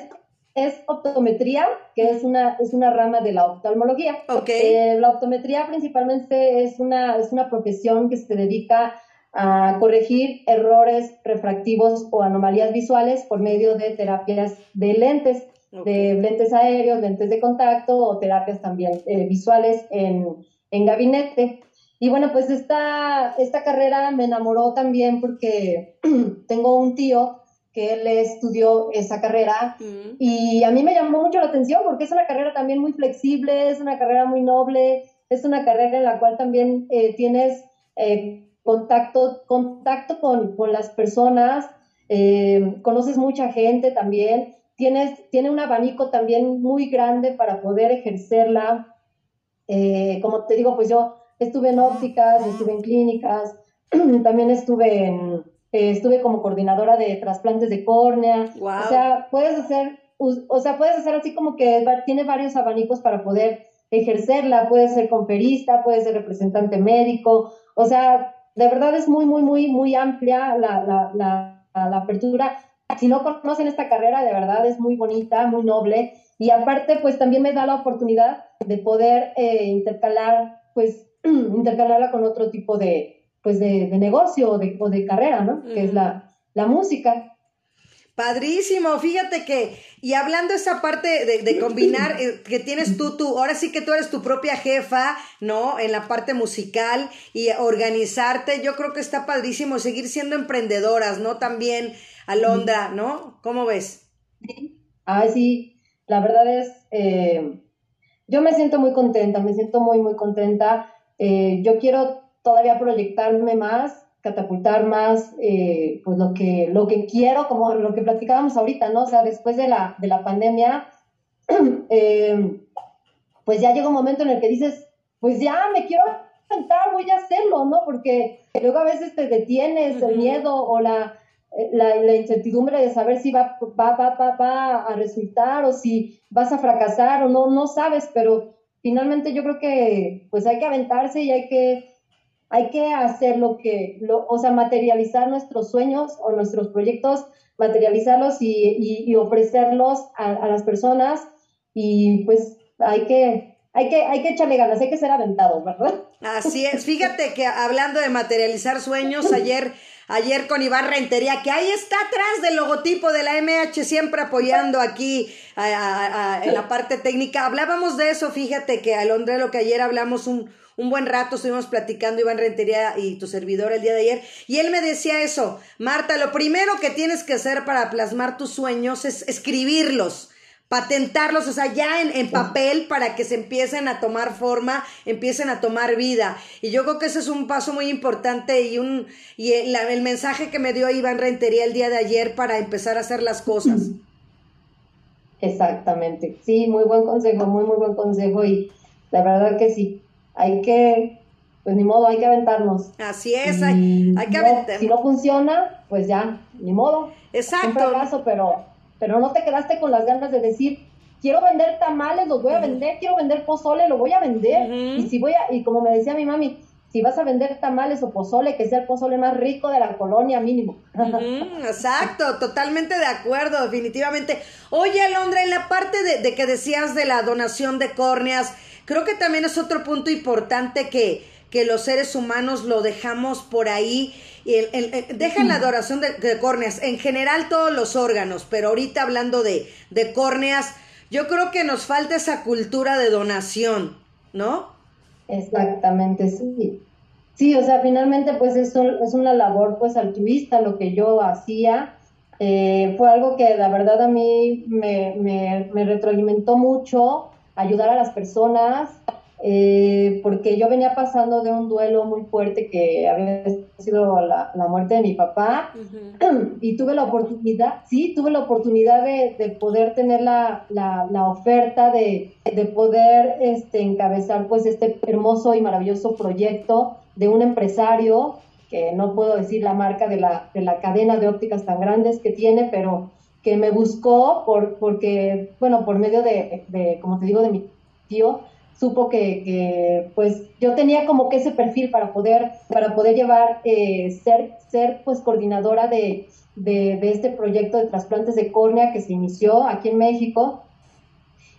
es optometría, que es una, es una rama de la oftalmología. Ok. Eh, la optometría principalmente es una, es una profesión que se dedica a corregir errores refractivos o anomalías visuales por medio de terapias de lentes, de lentes aéreos, lentes de contacto o terapias también eh, visuales en, en gabinete. Y bueno, pues esta, esta carrera me enamoró también porque tengo un tío que él estudió esa carrera Mm. y a mí me llamó mucho la atención porque es una carrera también muy flexible, es una carrera muy noble, es una carrera en la cual también eh, tienes eh, contacto, contacto con, con las personas, eh, conoces mucha gente también, tienes, tiene un abanico también muy grande para poder ejercerla. Eh, como te digo, pues yo estuve en ópticas, estuve en clínicas, también estuve en, eh, estuve como coordinadora de trasplantes de córnea. Guau. O sea, puedes hacer, o sea, puedes hacer así como que tiene varios abanicos para poder ejercerla. Puedes ser conferista, puedes ser representante médico. O sea, de verdad es muy, muy, muy, muy amplia la, la, la, la apertura. Si no conocen esta carrera, de verdad es muy bonita, muy noble. Y aparte, pues también me da la oportunidad de poder eh, intercalar, pues, intercalarla con otro tipo de, pues, de, de negocio o de, o de carrera, ¿no? Que es la, la música. Padrísimo, fíjate que, y hablando esa parte de, de combinar, eh, que tienes tú, tú, ahora sí que tú eres tu propia jefa, ¿no? En la parte musical y organizarte, yo creo que está padrísimo seguir siendo emprendedoras, ¿no? También, Alondra, ¿no? ¿Cómo ves? Ay, sí, la verdad es, eh, yo me siento muy contenta, me siento muy, muy contenta. Eh, yo quiero todavía proyectarme más, catapultar más, eh, pues lo que, lo que quiero, como lo que platicábamos ahorita, ¿no? O sea, después de la, de la pandemia, eh, pues ya llega un momento en el que dices, pues ya me quiero aventar, voy a hacerlo, ¿no? Porque luego a veces te detienes, el miedo o la, la, la incertidumbre de saber si va, va, va, va, va a resultar o si vas a fracasar o no, no sabes, pero finalmente yo creo que pues hay que aventarse y hay que, hay que hacer lo que, lo, o sea, materializar nuestros sueños o nuestros proyectos, materializarlos y, y, y ofrecerlos a, a las personas y pues hay que, hay que, hay que echarle ganas, hay que ser aventados, ¿verdad? Así es, fíjate que hablando de materializar sueños, ayer, ayer con Iván Rentería, que ahí está atrás del logotipo de la MH, siempre apoyando aquí a- en la parte técnica, hablábamos de eso, fíjate que Alondra, lo que ayer hablamos un, un buen rato, estuvimos platicando Iván Rentería y tu servidor el día de ayer, y él me decía eso, Marta, lo primero que tienes que hacer para plasmar tus sueños es escribirlos patentarlos, o sea, ya en, en papel para que se empiecen a tomar forma, empiecen a tomar vida. Y yo creo que ese es un paso muy importante y un y el, mensaje que me dio Iván Rentería el día de ayer para empezar a hacer las cosas. Exactamente, sí, muy buen consejo, muy, muy buen consejo y la verdad que sí, hay que, pues ni modo, hay que aventarnos. Así es, hay, hay que no- aventar. Si no funciona, pues ya, ni modo, un Exacto. fracaso, pero, pero no te quedaste con las ganas de decir, quiero vender tamales, los voy a vender, quiero vender pozole, lo voy a vender. Y si voy a, y como me decía mi mami, si vas a vender tamales o pozole, que sea el pozole más rico de la colonia mínimo. exacto, totalmente de acuerdo, definitivamente. Oye, Alondra, en la parte de, que decías de la donación de córneas, creo que también es otro punto importante que, que los seres humanos lo dejamos por ahí. Y dejan la donación de, córneas, en general todos los órganos, pero ahorita hablando de, de córneas, yo creo que nos falta esa cultura de donación, ¿no? Exactamente, sí. Sí, o sea, finalmente pues eso es una labor pues altruista lo que yo hacía. Eh, fue algo que la verdad a mí me, me, me retroalimentó mucho, ayudar a las personas, eh, porque yo venía pasando de un duelo muy fuerte que había sido la, muerte de mi papá. Y tuve la oportunidad, sí, tuve la oportunidad de, poder tener la, la, oferta de, de, poder este, encabezar pues este hermoso y maravilloso proyecto de un empresario que no puedo decir la marca de la, de la cadena de ópticas tan grandes que tiene, pero que me buscó por, porque, bueno, por medio de, de como te digo, de mi tío, supo que, pues yo tenía como que ese perfil para poder, para poder llevar, eh, ser, ser pues coordinadora de, de, este proyecto de trasplantes de córnea que se inició aquí en México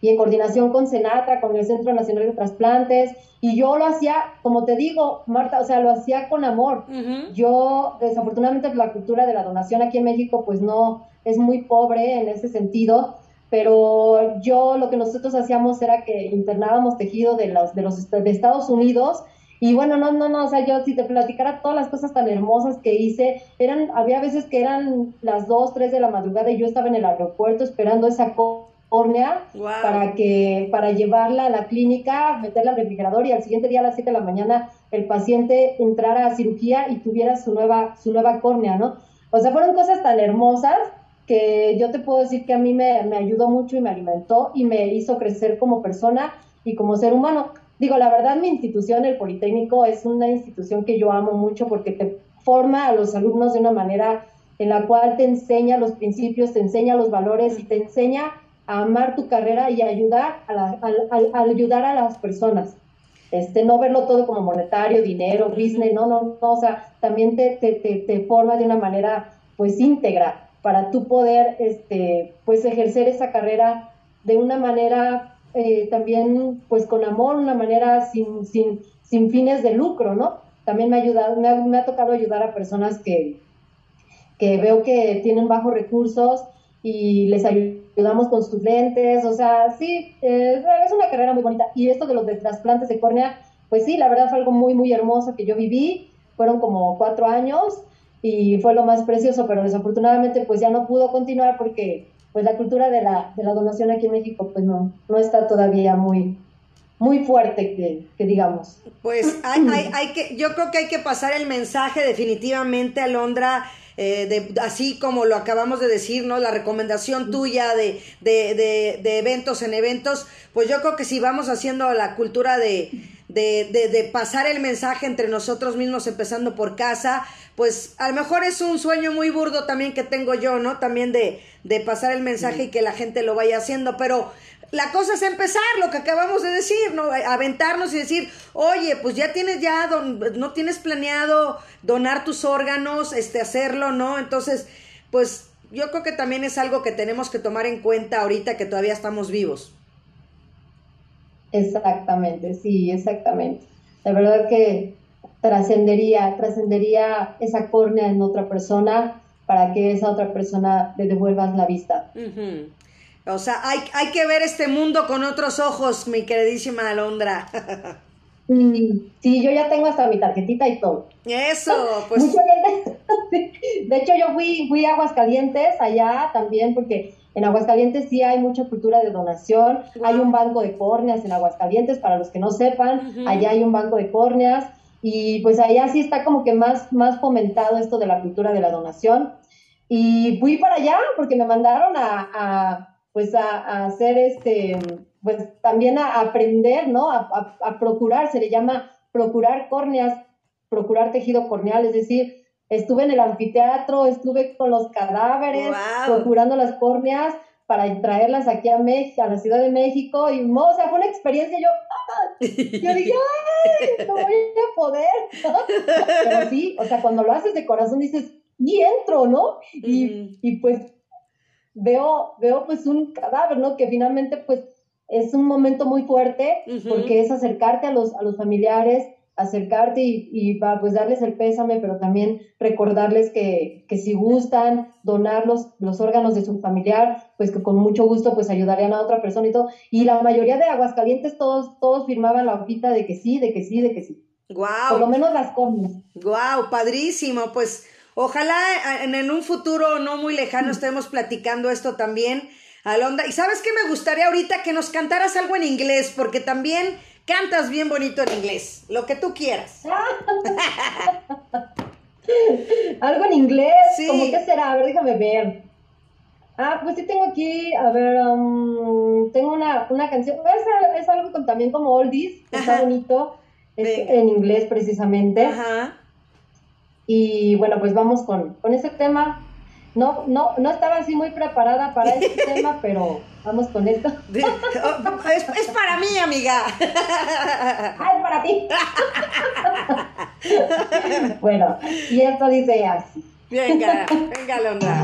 y en coordinación con Senatra, con el Centro Nacional de Trasplantes, y yo lo hacía, como te digo, Marta, o sea, lo hacía con amor. Yo, desafortunadamente, la cultura de la donación aquí en México, pues no, es muy pobre en ese sentido, pero yo lo que nosotros hacíamos era que internábamos tejido de los de los de Estados Unidos y bueno, no, no, no, o sea, yo si te platicara todas las cosas tan hermosas que hice, eran, había veces que eran las 2, 3 de la madrugada y yo estaba en el aeropuerto esperando esa córnea para que, para llevarla a la clínica, meterla al refrigerador y al siguiente día a las 7 de la mañana el paciente entrara a cirugía y tuviera su nueva, su nueva córnea, ¿no? O sea, fueron cosas tan hermosas que yo te puedo decir que a mí me, ayudó mucho y me alimentó y me hizo crecer como persona y como ser humano. Digo, la verdad, mi institución, el Politécnico, es una institución que yo amo mucho porque te forma a los alumnos de una manera en la cual te enseña los principios, te enseña los valores y te enseña a amar tu carrera y ayudar a, ayudar a las personas. Este, no verlo todo como monetario, dinero, business, no, no, no, o sea, también te, te, te, te forma de una manera pues íntegra para tú poder este, pues ejercer esa carrera de una manera eh, también pues con amor, una manera sin, sin, sin fines de lucro, ¿no? También me ha ayudado, me ha, me ha tocado ayudar a personas que, que veo que tienen bajos recursos y les ayudamos con sus lentes, o sea, sí, eh, es una carrera muy bonita. Y esto de los de trasplantes de córnea, pues sí, la verdad fue algo muy, muy hermoso que yo viví, fueron como cuatro años y fue lo más precioso, pero desafortunadamente pues ya no pudo continuar porque pues la cultura de la, de la donación aquí en México pues no, no está todavía muy, muy fuerte que, que digamos. Pues hay, hay, hay, que, yo creo que hay que pasar el mensaje definitivamente, Alondra, eh, de, así como lo acabamos de decir, ¿no? La recomendación tuya de, de, de, de eventos en eventos, pues yo creo que si vamos haciendo la cultura de, de, de, de, pasar el mensaje entre nosotros mismos, empezando por casa, pues a lo mejor es un sueño muy burdo también que tengo yo, ¿no? También de, de pasar el mensaje y que la gente lo vaya haciendo, pero la cosa es empezar, lo que acabamos de decir, ¿no? Aventarnos y decir, oye, pues ya tienes ya, no tienes planeado donar tus órganos, este, hacerlo, ¿no? Entonces, pues yo creo que también es algo que tenemos que tomar en cuenta ahorita que todavía estamos vivos. Exactamente, sí, exactamente. La verdad que trascendería, trascendería esa córnea en otra persona para que esa otra persona le devuelvas la vista. O sea, hay, hay que ver este mundo con otros ojos, mi queridísima Alondra. Sí, yo ya tengo hasta mi tarjetita y todo. Eso, pues. de hecho, yo fui, fui a Aguascalientes allá también, porque en Aguascalientes sí hay mucha cultura de donación. Hay un banco de córneas en Aguascalientes, para los que no sepan, allá hay un banco de córneas. Y pues allá sí está como que más, más fomentado esto de la cultura de la donación. Y fui para allá porque me mandaron a, pues a, hacer este, pues también a aprender, ¿no? A, a, procurar, se le llama procurar córneas, procurar tejido corneal, es decir, estuve en el anfiteatro, estuve con los cadáveres, procurando las córneas para traerlas aquí a México, a la Ciudad de México, y o sea, fue una experiencia, yo, ¡ah! yo dije, ¡ay! No voy a poder, Pero sí, o sea, cuando lo haces de corazón dices, y entro, ¿no? Y, y pues veo, veo pues un cadáver, ¿no? Que finalmente pues es un momento muy fuerte porque es acercarte a los, a los familiares, acercarte y, y pues darles el pésame, pero también recordarles que, que si gustan donar los, los, órganos de su familiar, pues que con mucho gusto pues ayudarían a otra persona y todo. Y la mayoría de Aguascalientes todos, todos firmaban la hojita de que sí, de que sí, de que sí. Guau. Por lo menos las comes. Guau, padrísimo. Pues ojalá en, en un futuro no muy lejano estemos platicando esto también, Alonda. Y sabes que me gustaría ahorita que nos cantaras algo en inglés, porque también Cantas bien bonito en inglés, lo que tú quieras. ¿Algo en inglés? Sí. ¿Cómo qué será? A ver, déjame ver. Ah, pues sí tengo aquí, a ver, um, tengo una, una canción, es, es, algo también como oldies, está bonito, es en inglés precisamente. Ajá. Y bueno, pues vamos con, con ese tema. No, no, no estaba así muy preparada para este tema, pero vamos con esto. Oh, es, para mí, amiga. Ay, para ti. bueno, y esto dice así. Venga, venga, Londra.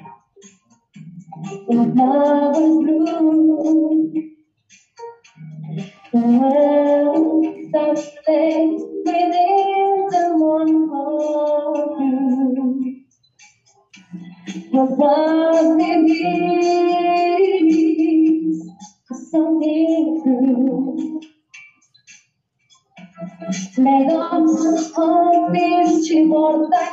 When I was blue, love place within the one of you. But what it is, is something true. Let us hope this she won't die.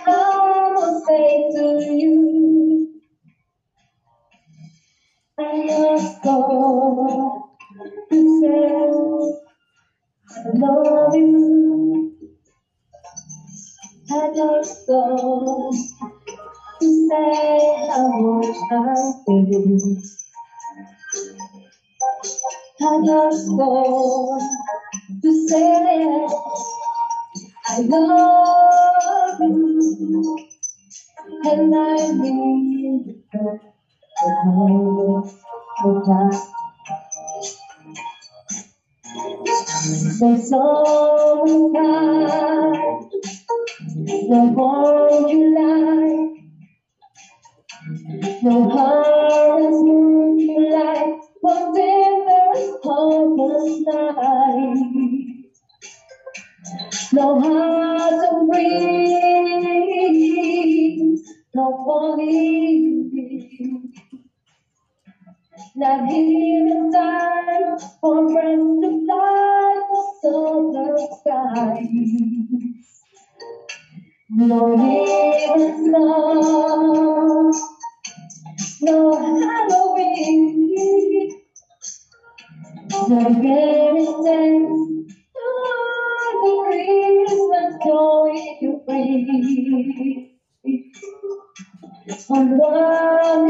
the greatest dance the Christmas joy to bring. For love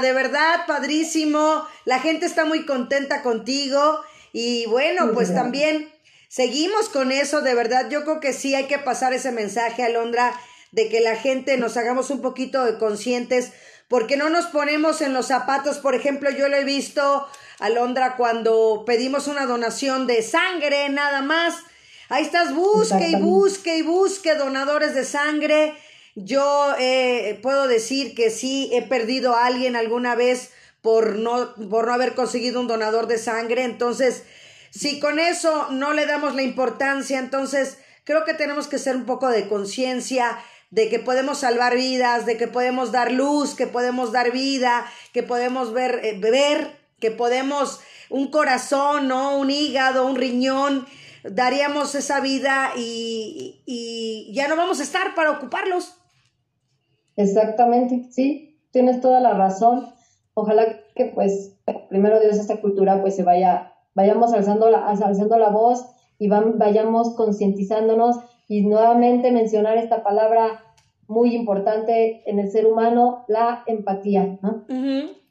de verdad, padrísimo. La gente está muy contenta contigo. Y bueno, pues también seguimos con eso, de verdad. Yo creo que sí hay que pasar ese mensaje, Alondra, de que la gente nos hagamos un poquito de conscientes, porque no nos ponemos en los zapatos. Por ejemplo, yo lo he visto, Alondra, cuando pedimos una donación de sangre, nada más. Ahí estás, busque y busque y busque donadores de sangre yo eh, puedo decir que sí he perdido a alguien alguna vez por no, por no haber conseguido un donador de sangre. Entonces, si con eso no le damos la importancia, entonces creo que tenemos que ser un poco de conciencia de que podemos salvar vidas, de que podemos dar luz, que podemos dar vida, que podemos ver, eh, beber, que podemos un corazón, ¿no? Un hígado, un riñón, daríamos esa vida y, y ya no vamos a estar para ocuparlos. Exactamente, sí, tienes toda la razón. Ojalá que pues primero Dios esta cultura pues se vaya, vayamos alzando la, alzando la voz y vayamos concientizándonos y nuevamente mencionar esta palabra muy importante en el ser humano, la empatía.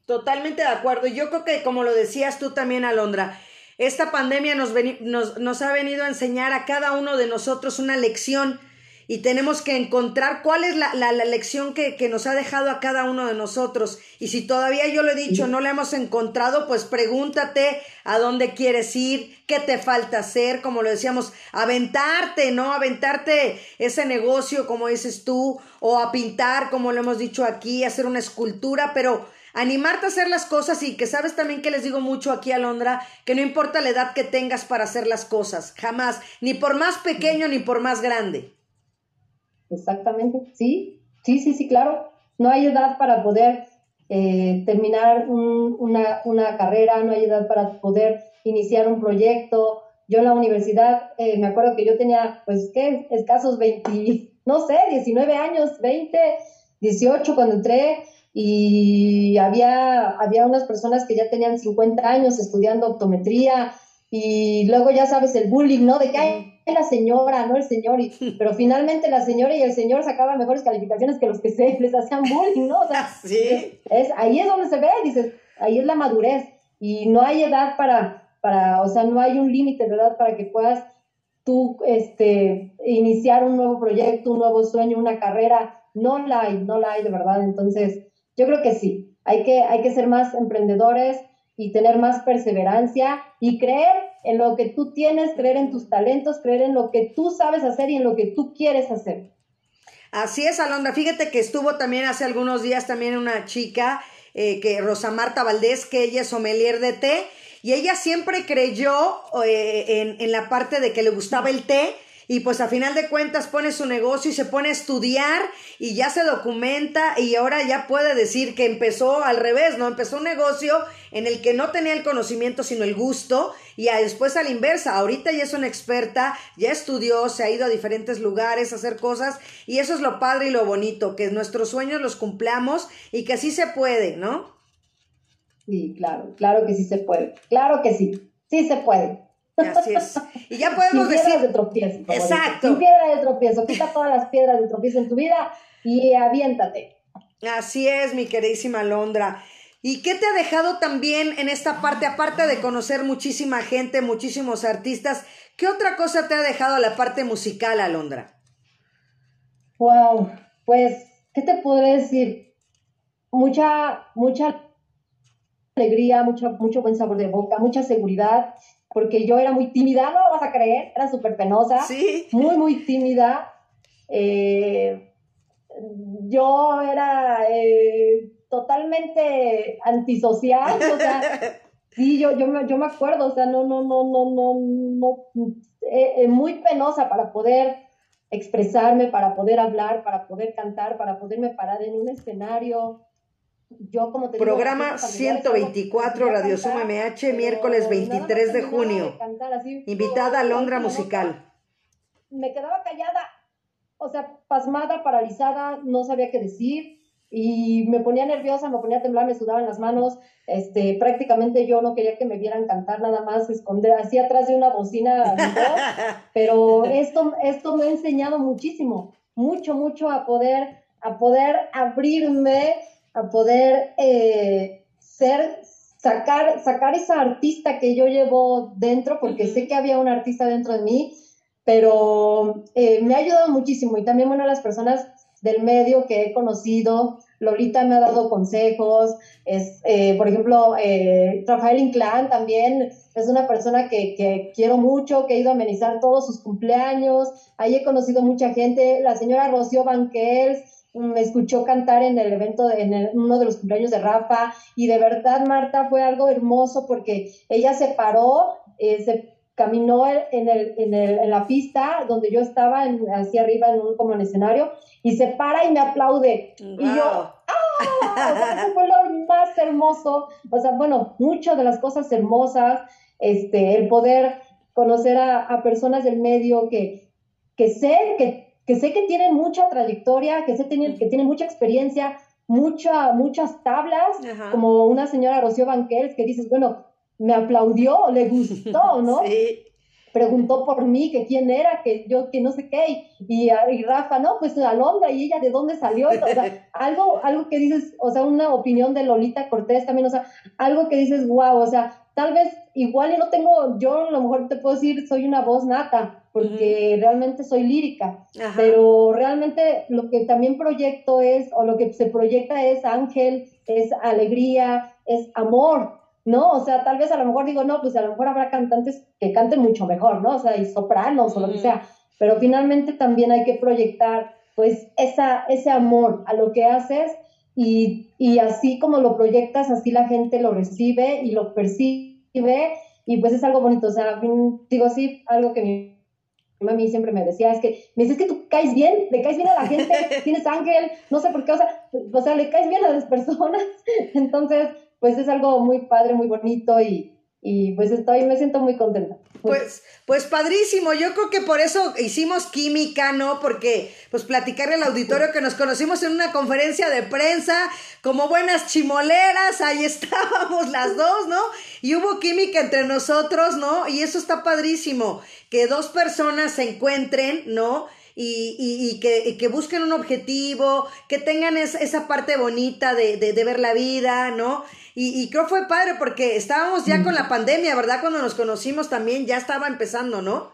Totalmente de acuerdo. Yo creo que como lo decías tú también, Alondra, esta pandemia nos, ha venido a enseñar a cada uno de nosotros una lección y tenemos que encontrar cuál es la, la, lección que, que, nos ha dejado a cada uno de nosotros. Y si todavía yo lo he dicho, no la hemos encontrado, pues pregúntate a dónde quieres ir, qué te falta hacer, como lo decíamos, aventarte, ¿no? Aventarte ese negocio, como dices tú, o a pintar, como lo hemos dicho aquí, hacer una escultura, pero animarte a hacer las cosas y que sabes también que les digo mucho aquí a Londra, que no importa la edad que tengas para hacer las cosas, jamás, ni por más pequeño ni por más grande. Exactamente, sí, sí, sí, sí, claro. No hay edad para poder eh, terminar una, una, carrera, no hay edad para poder iniciar un proyecto. Yo en la universidad, eh, me acuerdo que yo tenía, pues, ¿qué? Escasos 20, no sé, 19 años, 20, 18 cuando entré y había, había unas personas que ya tenían 50 años estudiando optometría y luego ya sabes el bullying, ¿no? De que hay la señora, no el señor, y, pero finalmente la señora y el señor sacaban mejores calificaciones que los que se les hacían bullying, ¿no? O sea, ¿Sí? es, ahí es donde se ve, dices, ahí es la madurez y no hay edad para, para o sea, no hay un límite de edad para que puedas tú este, iniciar un nuevo proyecto, un nuevo sueño, una carrera, no la hay, no la hay de verdad, entonces yo creo que sí, hay que, hay que ser más emprendedores y tener más perseverancia y creer en lo que tú tienes, creer en tus talentos, creer en lo que tú sabes hacer y en lo que tú quieres hacer. Así es, Alondra. Fíjate que estuvo también hace algunos días también una chica, eh, que Rosa Marta Valdés, que ella es sommelier de té, y ella siempre creyó eh, en, en la parte de que le gustaba el té, y pues a final de cuentas pone su negocio y se pone a estudiar y ya se documenta y ahora ya puede decir que empezó al revés, ¿no? Empezó un negocio en el que no tenía el conocimiento sino el gusto y después a la inversa, ahorita ya es una experta, ya estudió, se ha ido a diferentes lugares a hacer cosas y eso es lo padre y lo bonito, que nuestros sueños los cumplamos y que así se puede, ¿no? Sí, claro, claro que sí se puede, claro que sí, sí se puede. Así es. Y ya podemos Sin decir. de tropiezo. Exacto. Sin piedra de tropiezo. Quita todas las piedras de tropiezo en tu vida y aviéntate. Así es, mi queridísima Londra. ¿Y qué te ha dejado también en esta parte, aparte de conocer muchísima gente, muchísimos artistas, qué otra cosa te ha dejado la parte musical, Alondra? Wow, pues, ¿qué te podré decir? Mucha, mucha alegría, mucho, mucho buen sabor de boca, mucha seguridad, porque yo era muy tímida, no lo vas a creer, era súper penosa, ¿Sí? muy, muy tímida. Eh, yo era eh, totalmente antisocial, o sea, sí, yo, yo, me, yo me acuerdo, o sea, no, no, no, no, no, no, eh, muy penosa para poder expresarme, para poder hablar, para poder cantar, para poderme parar en un escenario. Yo, como te Programa 124 Radio Suma MH, miércoles 23 de junio. Invitada a Londra Musical. Me quedaba callada, o sea, pasmada, paralizada, no sabía qué decir y me ponía nerviosa, me ponía a temblar, me sudaban las manos, este, prácticamente yo no quería que me vieran cantar, nada más esconder así atrás de una bocina, pero esto, esto me ha enseñado muchísimo, mucho, mucho a poder, a poder abrirme, a poder eh, ser, sacar, sacar esa artista que yo llevo dentro, porque sé que había un artista dentro de mí, pero eh, me ha ayudado muchísimo y también, bueno, las personas del medio que he conocido. Lolita me ha dado consejos, es, eh, por ejemplo, eh, Rafael Inclán también es una persona que, que, quiero mucho, que he ido a amenizar todos sus cumpleaños, ahí he conocido mucha gente, la señora Rocío Banquels me escuchó cantar en el evento, en uno de los cumpleaños de Rafa, y de verdad, Marta, fue algo hermoso porque ella se paró, eh, se caminó en, el, en, el, en la pista donde yo estaba, hacia arriba en un como en escenario, y se para y me aplaude. Y yo, ¡ah! eso fue lo más hermoso. O sea, bueno, muchas de las cosas hermosas, este, el poder conocer a, personas del medio que, que sé que, que sé que tienen mucha trayectoria, que sé que tienen mucha experiencia, mucha, muchas tablas, como una señora Rocío Banquels, que dices, bueno, me aplaudió, le gustó, ¿no? Sí. Preguntó por mí, que quién era, que yo, que no sé qué, y, y Rafa, no, pues la Londra, y ella de dónde salió, o sea, algo, algo que dices, o sea, una opinión de Lolita Cortés también, o sea, algo que dices, wow, o sea, tal vez igual y no tengo, yo a lo mejor te puedo decir, soy una voz nata, porque realmente soy lírica, pero realmente lo que también proyecto es, o lo que se proyecta es ángel, es alegría, es amor, ¿no? O sea, tal vez a lo mejor digo, no, pues a lo mejor habrá cantantes que canten mucho mejor, ¿no? O sea, y sopranos o lo que sea, pero finalmente también hay que proyectar, pues, esa, ese amor a lo que haces y, y así como lo proyectas, así la gente lo recibe y lo percibe y pues es algo bonito, o sea, digo así, algo que mi mami siempre me decía, es que me dice, es que tú caes bien, le caes bien a la gente, tienes ángel, no sé por qué, o sea, o sea, le caes bien a las personas, entonces pues es algo muy padre, muy bonito y, y pues estoy, me siento muy contenta. Pues, pues padrísimo, yo creo que por eso hicimos química, ¿no? Porque pues platicarle al auditorio que nos conocimos en una conferencia de prensa, como buenas chimoleras, ahí estábamos las dos, ¿no? Y hubo química entre nosotros, ¿no? Y eso está padrísimo, que dos personas se encuentren, ¿no? Y, y, que, que, busquen un objetivo, que tengan esa parte bonita de, de, de ver la vida, ¿no? Y, y creo fue padre porque estábamos ya con la pandemia, ¿verdad? Cuando nos conocimos también ya estaba empezando, ¿no?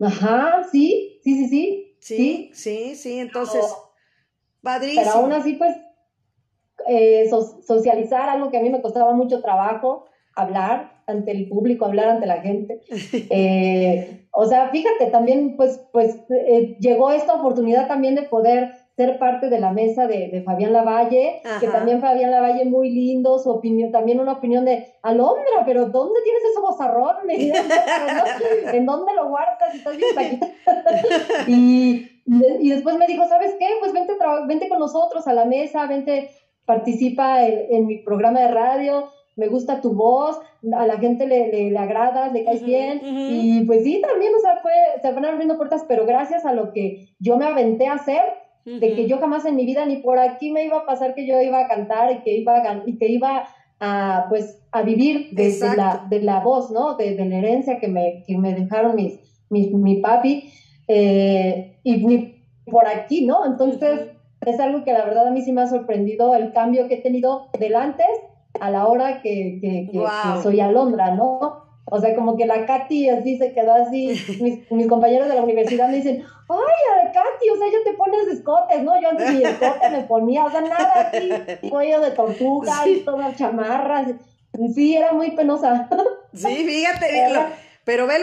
Ajá, sí, sí, sí, sí. Sí, sí, sí, entonces, padrísimo. Pero aún así, pues, eh, socializar, algo que a mí me costaba mucho trabajo, hablar ante el público, hablar ante la gente. Eh, o sea, fíjate, también, pues, pues eh, llegó esta oportunidad también de poder ser parte de la mesa de, Fabián Lavalle, que también Fabián Lavalle muy lindo, su opinión, también una opinión de Alondra, pero ¿dónde tienes ese bozarrón? ¿En dónde lo guardas? Estás bien y, y después me dijo, ¿sabes qué? Pues vente, vente con nosotros a la mesa, vente, participa en, mi programa de radio, me gusta tu voz, a la gente le, le, agrada, le caes bien, y pues sí, también, o sea, fue, se van abriendo puertas, pero gracias a lo que yo me aventé a hacer, de que yo jamás en mi vida ni por aquí me iba a pasar que yo iba a cantar y que iba a, y que iba a, pues, a vivir desde la, de la voz, ¿no? De, la herencia que me, que me dejaron mis, mis mi papi, eh, y ni por aquí, ¿no? Entonces, es algo que la verdad a mí sí me ha sorprendido el cambio que he tenido del antes a la hora que, que, que, que soy Alondra, ¿no? O sea, como que la Katy así se quedó así. Mis, mis compañeros de la universidad me dicen, ay, Katy, o sea, ya te pones escotes, ¿no? Yo antes ni escote me ponía, o sea, nada así, cuello de tortuga y todas chamarras. Sí, era muy penosa. Sí, fíjate, pero ve